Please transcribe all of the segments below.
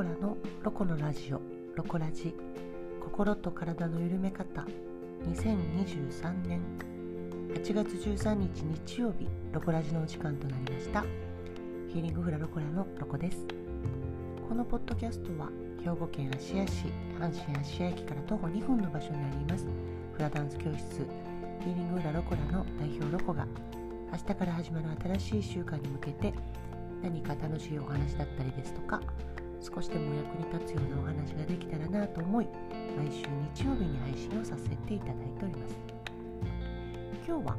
コラのロコのラジオロコラジ。心と体の緩め方。2023年。8月13日日曜日。ロコラジのお時間となりました。ヒーリングフラロコラのロコです。このポッドキャストは兵庫県芦屋市阪神芦屋駅から徒歩2分の場所にあります。フラダンス教室。ヒーリングフラロコラの代表ロコが明日から始まる新しい週間に向けて何か楽しいお話だったりですとか少しでも役に立つようなお話ができたらなと思い毎週日曜日に配信をさせていただいております。今日は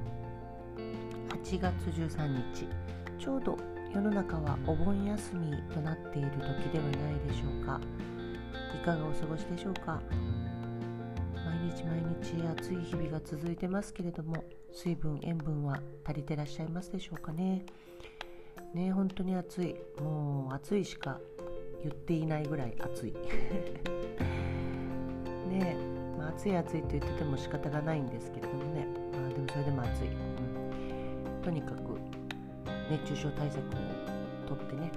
8月13日。ちょうど世の中はお盆休みとなっている時ではないでしょうか。いかがお過ごしでしょうか。毎日毎日暑い日々が続いてますけれども水分塩分は足りてらっしゃいますでしょうかね。ね本当に暑い。もう暑いしか言っていないぐらい暑い。ねまあ、暑い暑いと言ってても仕方がないんですけれどもね、まあ、でもそれでも暑い、うん、とにかく熱中症対策をとってね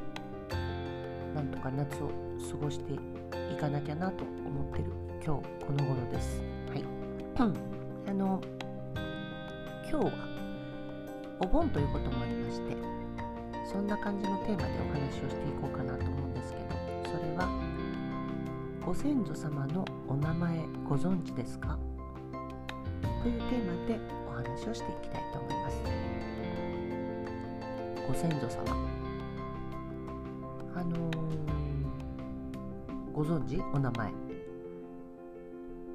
なんとか夏を過ごしていかなきゃなと思ってる。今日この頃です。はい。あの今日はお盆ということもありましてそんな感じのテーマでお話をしていこうかなと思うはご先祖様のお名前ご存知ですか？というテーマでお話をしていきたいと思います。ご先祖様。あのー、ご存知？お名前。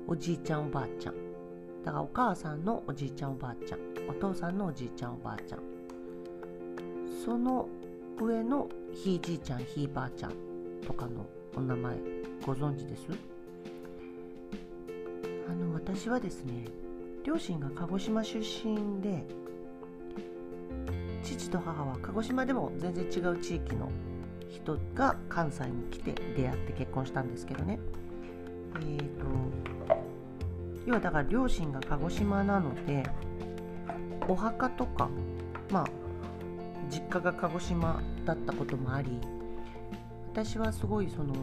おじいちゃんおばあちゃん。だからお母さんのおじいちゃんおばあちゃん。お父さんのおじいちゃんおばあちゃん。その上のひいじいちゃんひいばあちゃん。とかのお名前ご存知です？あの私はですね両親が鹿児島出身で父と母は鹿児島でも全然違う地域の人が関西に来て出会って結婚したんですけどね。えーと要はだから両親が鹿児島なのでお墓とかまあ実家が鹿児島だったこともあり私はすごいその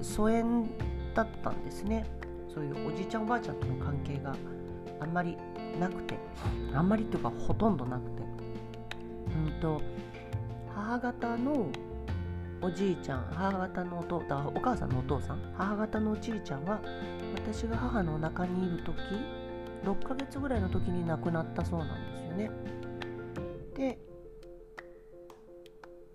疎遠だったんですね。そういうおじいちゃんおばあちゃんとの関係があんまりなくてあんまりというかほとんどなくて。うんと母方のおじいちゃん母方のお父お母さんのお父さん母方のおじいちゃんは私が母のお腹にいる時6ヶ月ぐらいの時に亡くなったそうなんですよね。で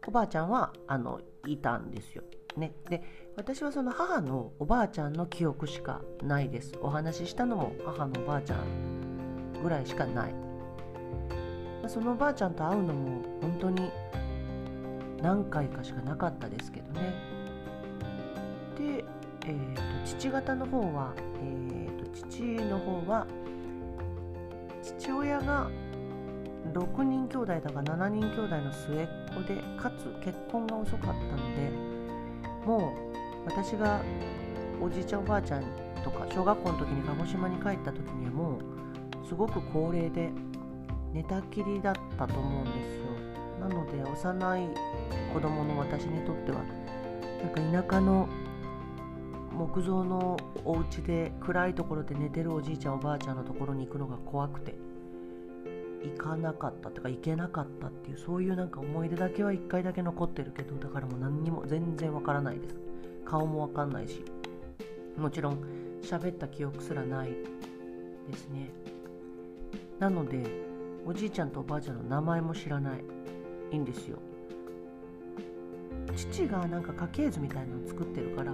おばあちゃんはあのいたんですよ。ね、で私はその母のおばあちゃんの記憶しかないです。お話ししたのも母のおばあちゃんぐらいしかない。そのおばあちゃんと会うのも本当に何回かしかなかったですけどね。で、えーと、父方の方は、えーと父の方は父親が6人兄弟だか7人兄弟の末っ子でかつ結婚が遅かったのでもう私がおじいちゃんおばあちゃんとか小学校の時に鹿児島に帰った時にはもうすごく高齢で寝たきりだったと思うんですよ。なので幼い子供の私にとってはなんか田舎の木造のお家で暗いところで寝てるおじいちゃんおばあちゃんのところに行くのが怖くて。行かなかったとか行けなかったっていうそういうなんか思い出だけは1回だけ残ってるけどだからもう何にも全然わからないです。顔もわかんないし。もちろん喋った記憶すらないですね。なのでおじいちゃんとおばあちゃんの名前も知らない。いいんですよ。父がなんか家系図みたいなのを作ってるから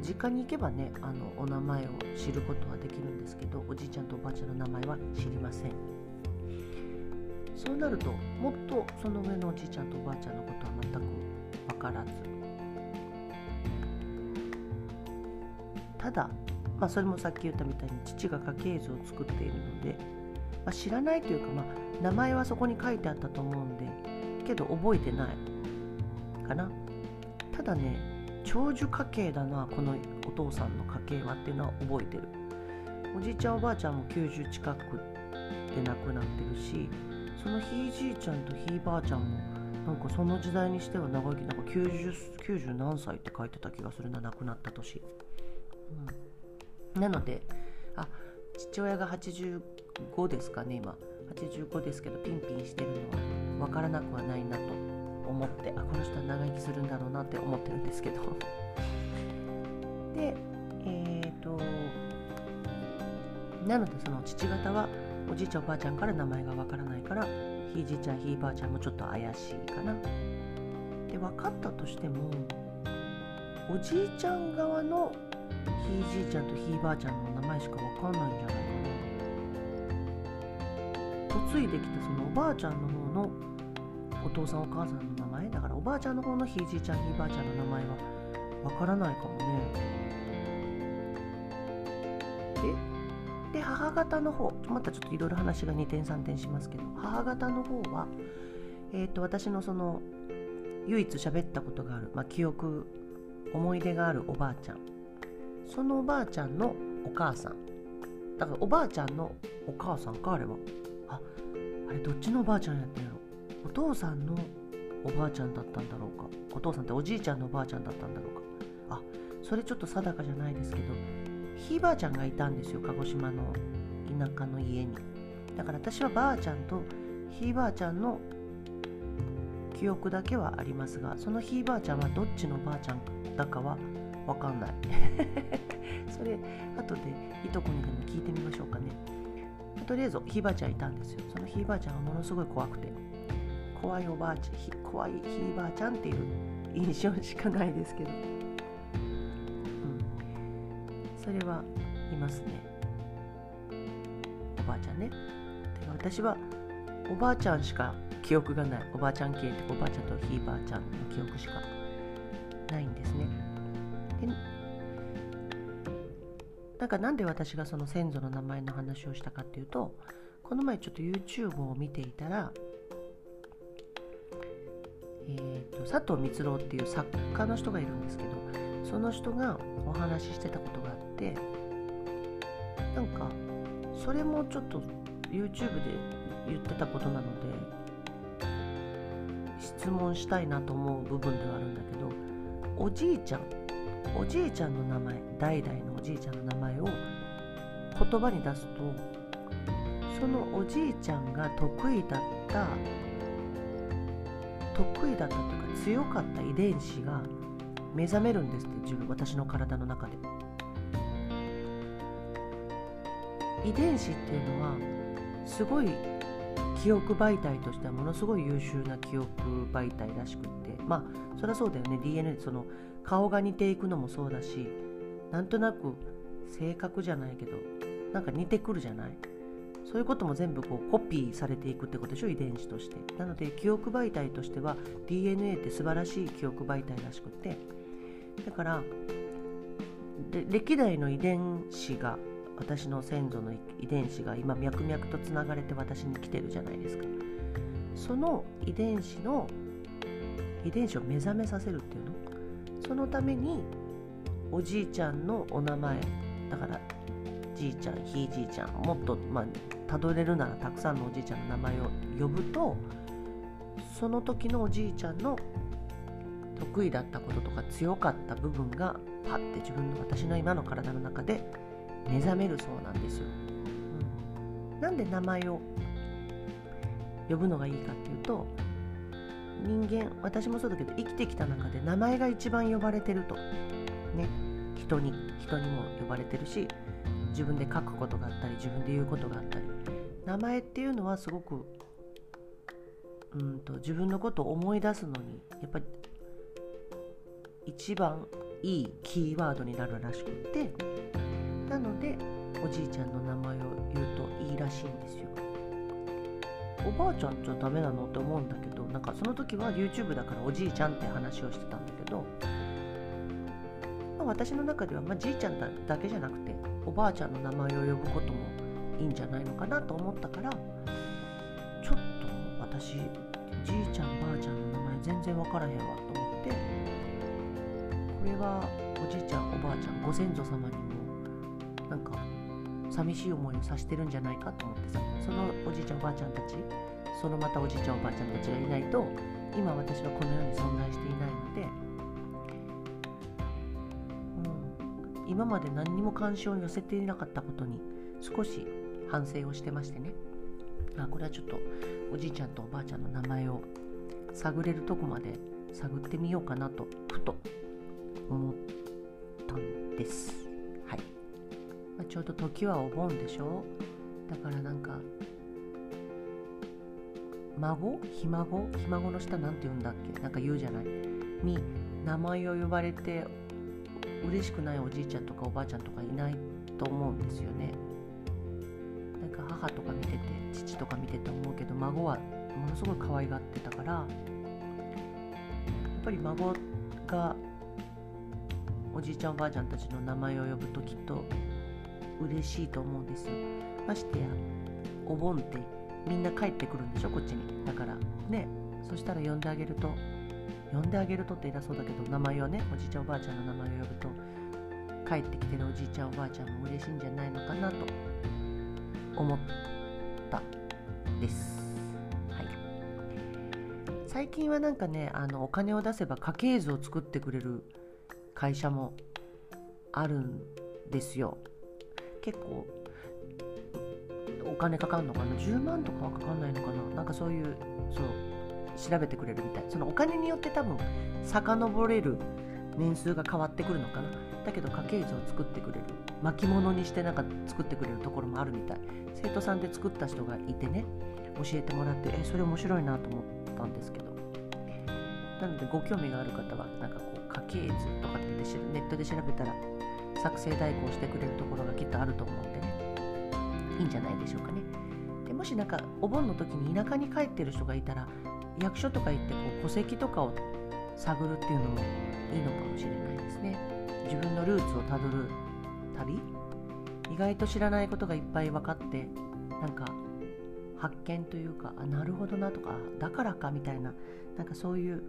実家に行けばねあのお名前を知ることはできるんですけどおじいちゃんとおばあちゃんの名前は知りません。そうなるともっとその上のおじいちゃんとおばあちゃんのことは全く分からず。ただ、まあ、それもさっき言ったみたいに父が家系図を作っているので、まあ、知らないというか、まあ、名前はそこに書いてあったと思うんでけど覚えてない。かなただね長寿家系だなこのお父さんの家系はっていうのは覚えてる。おじいちゃんおばあちゃんも90近くで亡くなってるしそのひいじいちゃんとひいばあちゃんもなんかその時代にしては長生きなんか 90, 90何歳って書いてた気がするな亡くなった年、うん、なのであ父親が85ですかね今。85ですけどピンピンしてるのは分からなくはないなと思ってあこの人は長生きするんだろうなって思ってるんですけど。でえっ、ー、となのでその父方はおじいちゃんおばあちゃんから名前がわからないからひいじいちゃんひいばあちゃんもちょっと怪しいかな。で分かったとしてもおじいちゃん側のひいじいちゃんとひいばあちゃんの名前しか分かんないんじゃないかな。嫁いできたそのおばあちゃんの方のお父さんお母さんの名前。だからおばあちゃんの方のひいじいちゃんひいばあちゃんの名前は分からないかもね。で母方の方またちょっといろいろ話が2点3点しますけど母方の方は、えーと、私のその唯一喋ったことがある、まあ、記憶思い出があるおばあちゃん。そのおばあちゃんのお母さん。だからおばあちゃんのお母さんかあれは。ああれどっちのおばあちゃんやったんやろ。お父さんのおばあちゃんだったんだろうか。お父さんっておじいちゃんのおばあちゃんだったんだろうか。あそれちょっと定かじゃないですけどひいばあちゃんがいたんですよ鹿児島の田舎の家に。だから私はばあちゃんとひいばあちゃんの記憶だけはありますがそのひいばあちゃんはどっちのばあちゃんだかは分かんない。それ後でいとこにでも聞いてみましょうかね。とりあえずひいばあちゃんいたんですよ。そのひいばあちゃんはものすごい怖くて。怖いおばあちゃん怖いひいばあちゃんっていう印象しかないですけど。それはいますね。おばあちゃんね。私はおばあちゃんしか記憶がない。おばあちゃん系っておばあちゃんとひいばあちゃんの記憶しかないんですね。でなんかなんで私がその先祖の名前の話をしたかっていうとこの前ちょっと YouTube を見ていたらえーと、佐藤光郎っていう作家の人がいるんですけどその人がお話ししてたことがあってなんかそれもちょっと YouTube で言ってたことなので質問したいなと思う部分ではあるんだけどおじいちゃんおじいちゃんの名前代々のおじいちゃんの名前を言葉に出すとそのおじいちゃんが得意だった得意だったというか強かった遺伝子が目覚めるんですって自分私の体の中で。遺伝子っていうのはすごい記憶媒体としてはものすごい優秀な記憶媒体らしくって。まあそりゃそうだよね。DNA その顔が似ていくのもそうだしなんとなく性格じゃないけどなんか似てくるじゃない？そういうことも全部こうコピーされていくってことでしょ遺伝子として。なので記憶媒体としては DNA って素晴らしい記憶媒体らしくってだから歴代の遺伝子が私の先祖の遺伝子が今脈々とつながれて私に来てるじゃないですか。その遺伝子の遺伝子を目覚めさせるっていうの？そのためにおじいちゃんのお名前だからじいちゃんひいじいちゃんもっとまあたどれるならたくさんのおじいちゃんの名前を呼ぶとその時のおじいちゃんの得意だったこととか強かった部分がパッて自分の私の今の体の中で目覚めるそうなんですよ。うん、なんで名前を呼ぶのがいいかっていうと人間私もそうだけど生きてきた中で名前が一番呼ばれてると。ね。人に人にも呼ばれてるし自分で書くことがあったり自分で言うことがあったり。名前っていうのはすごくうんと自分のことを思い出すのにやっぱり一番いいキーワードになるらしくてなのでおじいちゃんの名前を言うといいらしいんですよ。おばあちゃんじゃダメなのって思うんだけどなんかその時は YouTube だからおじいちゃんって話をしてたんだけど、まあ、私の中では、まあ、じいちゃんだけじゃなくておばあちゃんの名前を呼ぶこともいいんじゃないのかなと思ったからちょっと私じいちゃんばあちゃんの名前全然分からへんわと思ってこれはおじいちゃんおばあちゃんご先祖様にもなんか寂しい思いをさしてるんじゃないかと思ってさそのおじいちゃんおばあちゃんたちそのまたおじいちゃんおばあちゃんたちがいないと今私はこの世に存在していないので、うん、今まで何にも関心を寄せていなかったことに少し反省をしてましてね。あこれはちょっとおじいちゃんとおばあちゃんの名前を探れるとこまで探ってみようかなとふと思ったんです。はい。まあ、ちょうど時はお盆でしょ？だからなんか孫？ひ孫？ひ孫の下なんて言うんだっけ？なんか言うじゃない。に名前を呼ばれて嬉しくないおじいちゃんとかおばあちゃんとかいないと思うんですよね。なんか母とか見てて父とか見てて思うけど孫はものすごい可愛がってたからやっぱり孫がおじいちゃんおばあちゃんたちの名前を呼ぶときっと嬉しいと思うんですよ。ましてやお盆ってみんな帰ってくるんでしょこっちに。だからねそしたら呼んであげると呼んであげるとって偉そうだけど名前をねおじいちゃんおばあちゃんの名前を呼ぶと帰ってきてるおじいちゃんおばあちゃんも嬉しいんじゃないのかなと思ったです。はい、最近はなんかねあのお金を出せば家系図を作ってくれる会社もあるんですよ。結構お金かかんのかな？10万とかはかかんないのかな？なんかそういうそう調べてくれるみたい。そのお金によって多分遡れる年数が変わってくるのかな？だけど家系図を作ってくれる。巻物にしてなんか作ってくれるところもあるみたい。生徒さんで作った人がいてね教えてもらってえそれ面白いなと思ったんですけど。なのでご興味がある方はなんかこう家系図とかってネットで調べたら作成代行してくれるところがきっとあると思うんでねいいんじゃないでしょうかね。でもしなんかお盆の時に田舎に帰ってる人がいたら役所とか行ってこう戸籍とかを探るっていうのもいいのかもしれないですね。自分のルーツをたどる旅？意外と知らないことがいっぱい分かってなんか発見というかあなるほどなとかだからかみたいななんかそういう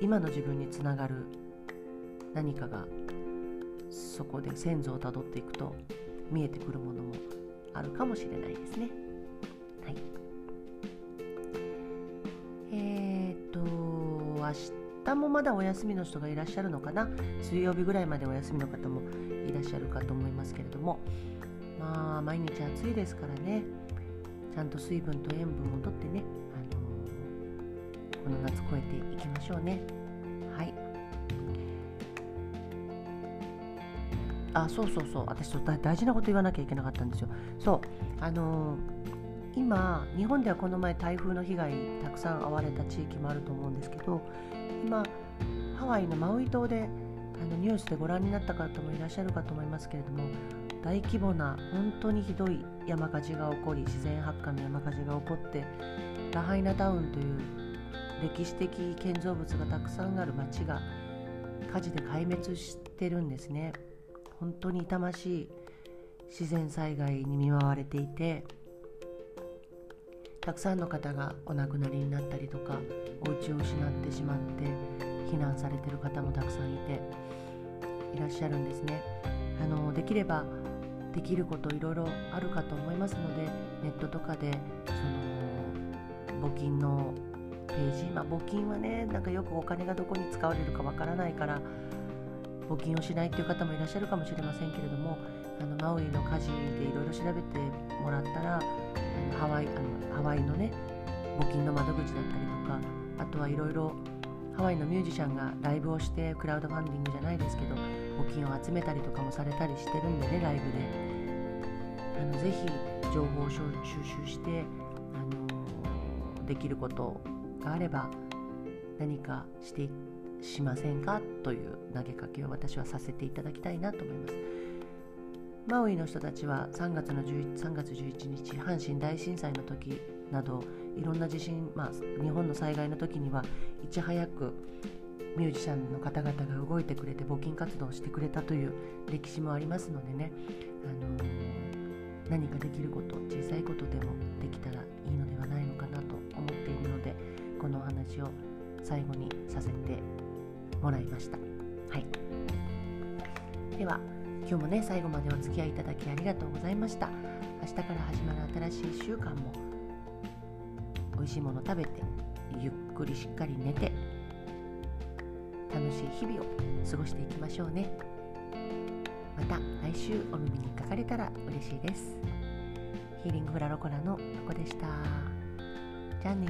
今の自分につながる何かがそこで先祖をたどっていくと見えてくるものもあるかもしれないですね。はい。えー、っと、明日もまだお休みの人がいらっしゃるのかな？水曜日ぐらいまでお休みの方もいらっしゃるかと思いますけれども、まあ、毎日暑いですからね、ちゃんと水分と塩分をとってね、あの、この夏越えていきましょうね。あそうそうそう。私大事なこと言わなきゃいけなかったんですよ。そう。あのー、今日本ではこの前台風の被害たくさん遭われた地域もあると思うんですけど今ハワイのマウイ島であのニュースでご覧になった方もいらっしゃるかと思いますけれども大規模な本当にひどい山火事が起こり自然発火の山火事が起こってラハイナタウンという歴史的建造物がたくさんある町が火事で壊滅してるんですね。本当に痛ましい自然災害に見舞われていてたくさんの方がお亡くなりになったりとかお家を失ってしまって避難されてる方もたくさんいていらっしゃるんですね。あのできればできることいろいろあるかと思いますのでネットとかでその募金のページ、まあ、募金はねなんかよくお金がどこに使われるかわからないから募金をしないっていう方もいらっしゃるかもしれませんけれどもあのマウイの火事でいろいろ調べてもらったらあのハワイあのハワイのね募金の窓口だったりとかあとはいろいろハワイのミュージシャンがライブをしてクラウドファンディングじゃないですけど募金を集めたりとかもされたりしてるんでねライブで。あのぜひ情報を収集して、あのできることがあれば何かしていってしませんか？という投げかけを私はさせていただきたいなと思います。マウイの人たちは3月の11 3月11日阪神大震災の時などいろんな地震、まあ、日本の災害の時にはいち早くミュージシャンの方々が動いてくれて募金活動をしてくれたという歴史もありますのでね、あのー、何かできること小さいことでもできたらいいのではないのかなと思っているのでこのお話を最後にさせてもらいました。はい、では今日もね最後までお付き合いいただきありがとうございました。明日から始まる新しい週間もお味しいもの食べてゆっくりしっかり寝て楽しい日々を過ごしていきましょうね。また来週お耳にかかれたら嬉しいです。ヒーリングフラロコラのロコでした。じゃあね